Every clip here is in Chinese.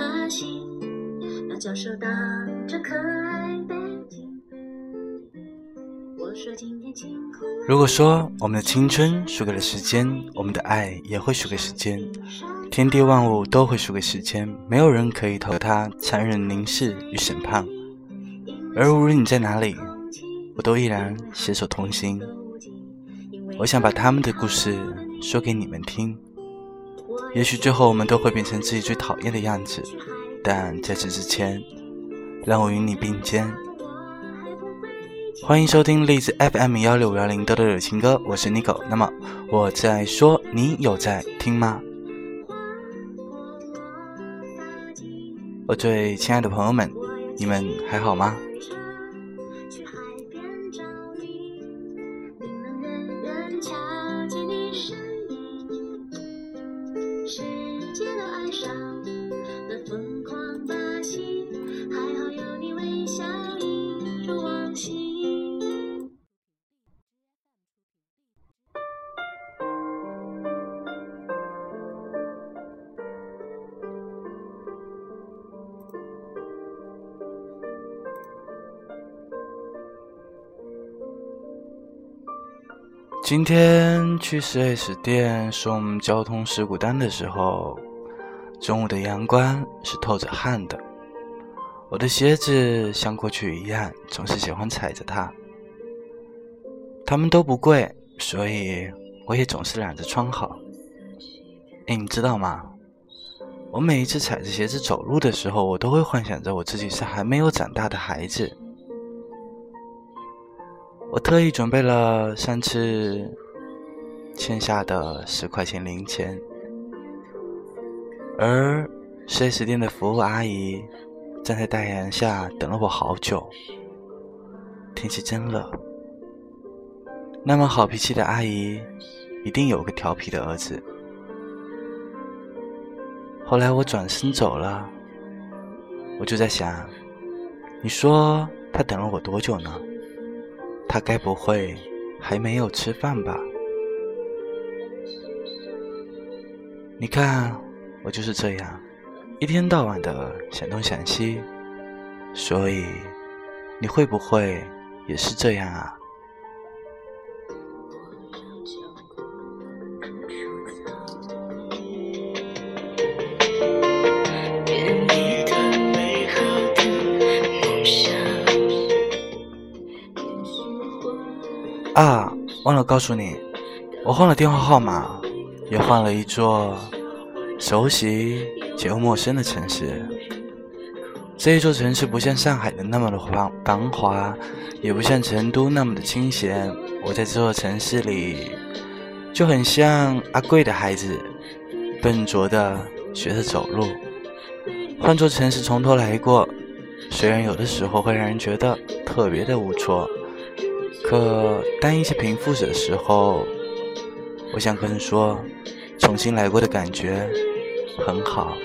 到银河系，那教授挡着可爱背景。我说今天晴空。如果说我们的青春输给了时间，我们的爱也会输给时间。天地万物都会输给时间，没有人可以逃它残忍凝视与审判。而无论你在哪里，我都依然携手同行。我想把他们的故事说给你们听。也许最后我们都会变成自己最讨厌的样子，但在此之前，让我与你并肩。欢迎收听荔枝 FM 幺六五幺零豆豆有情歌，我是 Nico。那么我在说，你有在听吗？我最亲爱的朋友们，你们还好吗？今天去四 S 店送交通事故单的时候，中午的阳光是透着汗的。我的鞋子像过去一样，总是喜欢踩着它。它们都不贵，所以我也总是懒得穿好。哎，你知道吗？我每一次踩着鞋子走路的时候，我都会幻想着我自己是还没有长大的孩子。我特意准备了上次欠下的十块钱零钱，而四 S 店的服务阿姨站在大阳下等了我好久。天气真热，那么好脾气的阿姨一定有个调皮的儿子。后来我转身走了，我就在想，你说他等了我多久呢？他该不会还没有吃饭吧？你看，我就是这样，一天到晚的想东想西，所以你会不会也是这样啊？忘了告诉你，我换了电话号码，也换了一座熟悉且又陌生的城市。这一座城市不像上海的那么的繁繁华，也不像成都那么的清闲。我在这座城市里，就很像阿贵的孩子，笨拙的学着走路。换座城市从头来过，虽然有的时候会让人觉得特别的无措。可当一切平复的时候，我想跟你说，重新来过的感觉很好。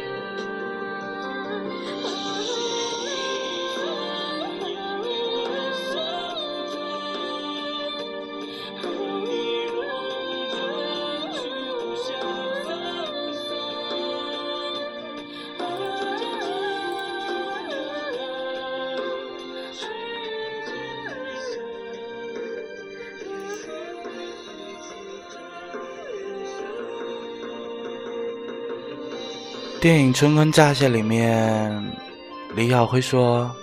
电影《春光乍泄》里面，李耀辉说：“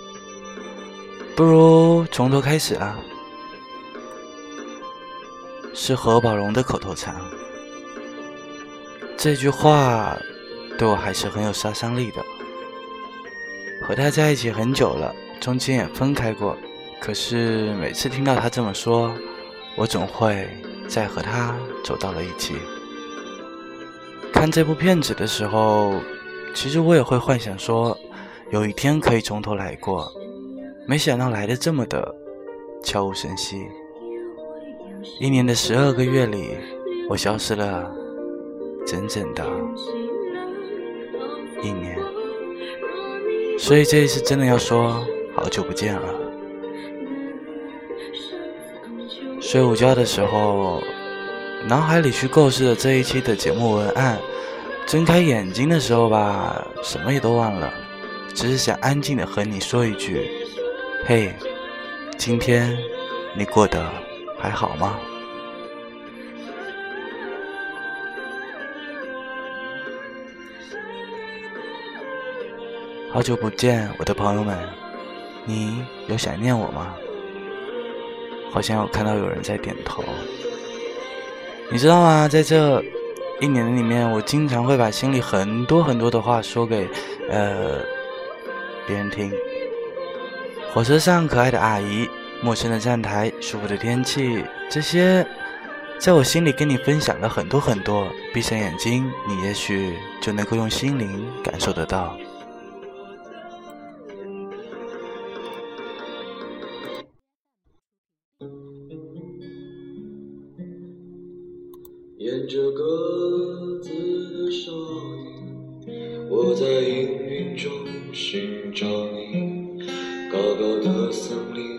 不如从头开始啊。”是何宝荣的口头禅。这句话对我还是很有杀伤力的。和他在一起很久了，中间也分开过，可是每次听到他这么说，我总会再和他走到了一起。看这部片子的时候，其实我也会幻想说，有一天可以从头来过。没想到来的这么的悄无声息。一年的十二个月里，我消失了整整的一年。所以这一次真的要说好久不见了。睡午觉的时候，脑海里去构思的这一期的节目文案，睁开眼睛的时候吧，什么也都忘了，只是想安静的和你说一句：“嘿，今天你过得还好吗？”好久不见，我的朋友们，你有想念我吗？好像有看到有人在点头。你知道吗？在这一年里面，我经常会把心里很多很多的话说给呃别人听。火车上可爱的阿姨，陌生的站台，舒服的天气，这些在我心里跟你分享了很多很多。闭上眼睛，你也许就能够用心灵感受得到。鸽子的声音，我在阴云中寻找你。高高的森林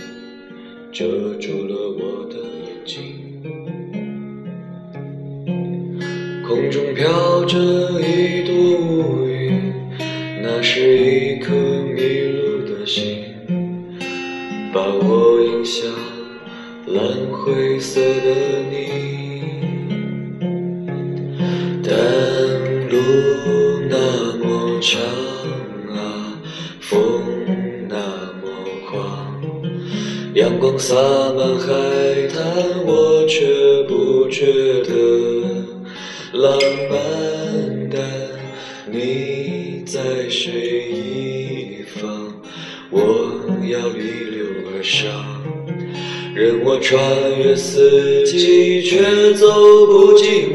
遮住了我的眼睛，空中飘着洒满海滩，我却不觉得浪漫。的你在水一方？我要逆流而上，任我穿越四季，却走不进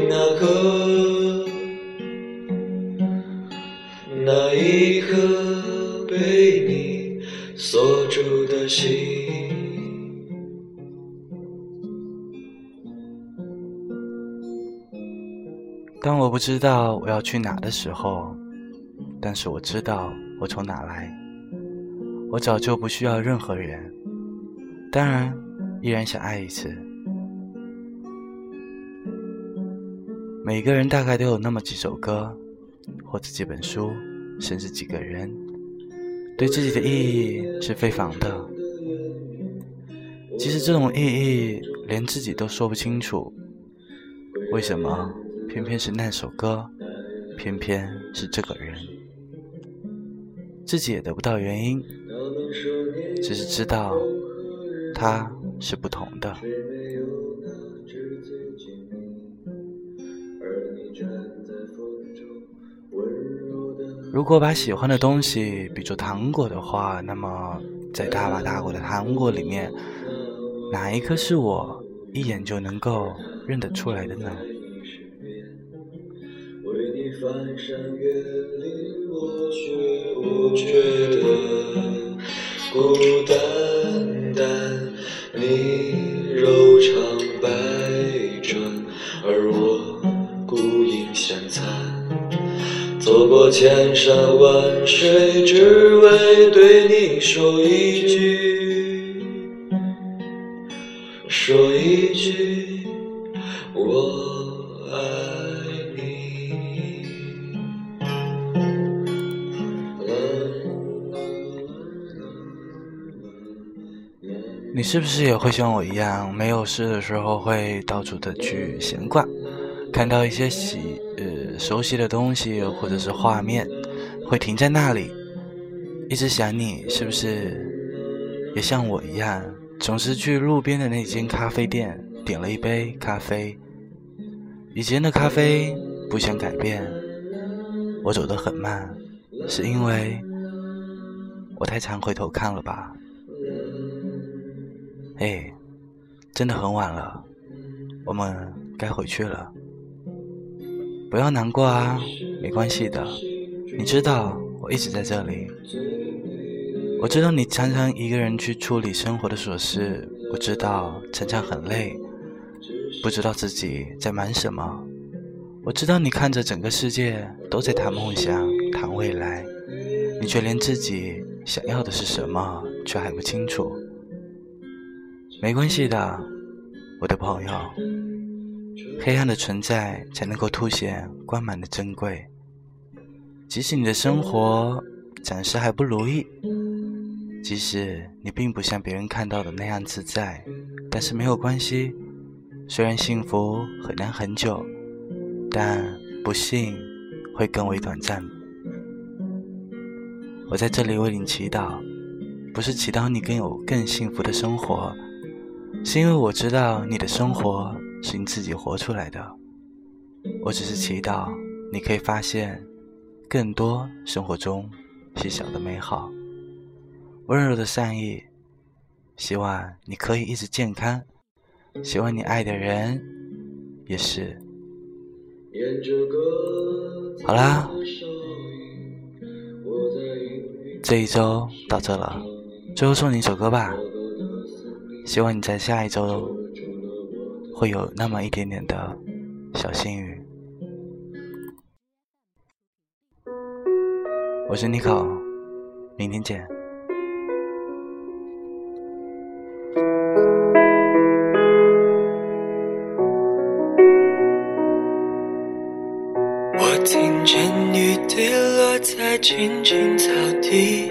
当我不知道我要去哪的时候，但是我知道我从哪来。我早就不需要任何人，当然依然想爱一次。每个人大概都有那么几首歌，或者几本书，甚至几个人，对自己的意义是非凡的。其实这种意义连自己都说不清楚，为什么偏偏是那首歌，偏偏是这个人，自己也得不到原因，只是知道他是不同的。如果把喜欢的东西比作糖果的话，那么在大把大果的糖果里面，哪一颗是我一眼就能够认得出来的呢？翻山越岭，我却不觉得孤单单。你柔肠百转，而我孤影相残。走过千山万水，只为对你说一句，说一句是不是也会像我一样，没有事的时候会到处的去闲逛，看到一些喜呃熟悉的东西或者是画面，会停在那里，一直想你，是不是也像我一样，总是去路边的那间咖啡店点了一杯咖啡，以前的咖啡不想改变，我走得很慢，是因为我太常回头看了吧。哎，真的很晚了，我们该回去了。不要难过啊，没关系的。你知道我一直在这里，我知道你常常一个人去处理生活的琐事，我知道常常很累，不知道自己在忙什么。我知道你看着整个世界都在谈梦想、谈未来，你却连自己想要的是什么却还不清楚。没关系的，我的朋友，黑暗的存在才能够凸显光芒的珍贵。即使你的生活暂时还不如意，即使你并不像别人看到的那样自在，但是没有关系。虽然幸福很难很久，但不幸会更为短暂。我在这里为你祈祷，不是祈祷你更有更幸福的生活，是因为我知道你的生活是你自己活出来的。我只是祈祷你可以发现更多生活中细小的美好，温柔的善意。希望你可以一直健康。希望你爱的人也是。好啦，这一周到这了，最后送你一首歌吧。希望你在下一周会有那么一点点的小幸运。我是妮可，明天见。我听见雨滴落在青青草地，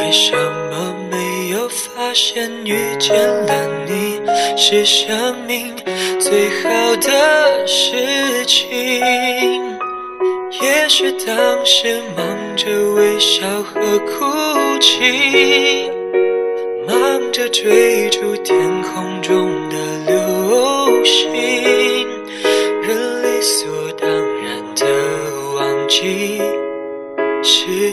为什么没有发现遇见了你是生命最好的事情？也许当时忙着微笑和哭泣，忙着追逐天空中的流星。人理所当然的忘记，是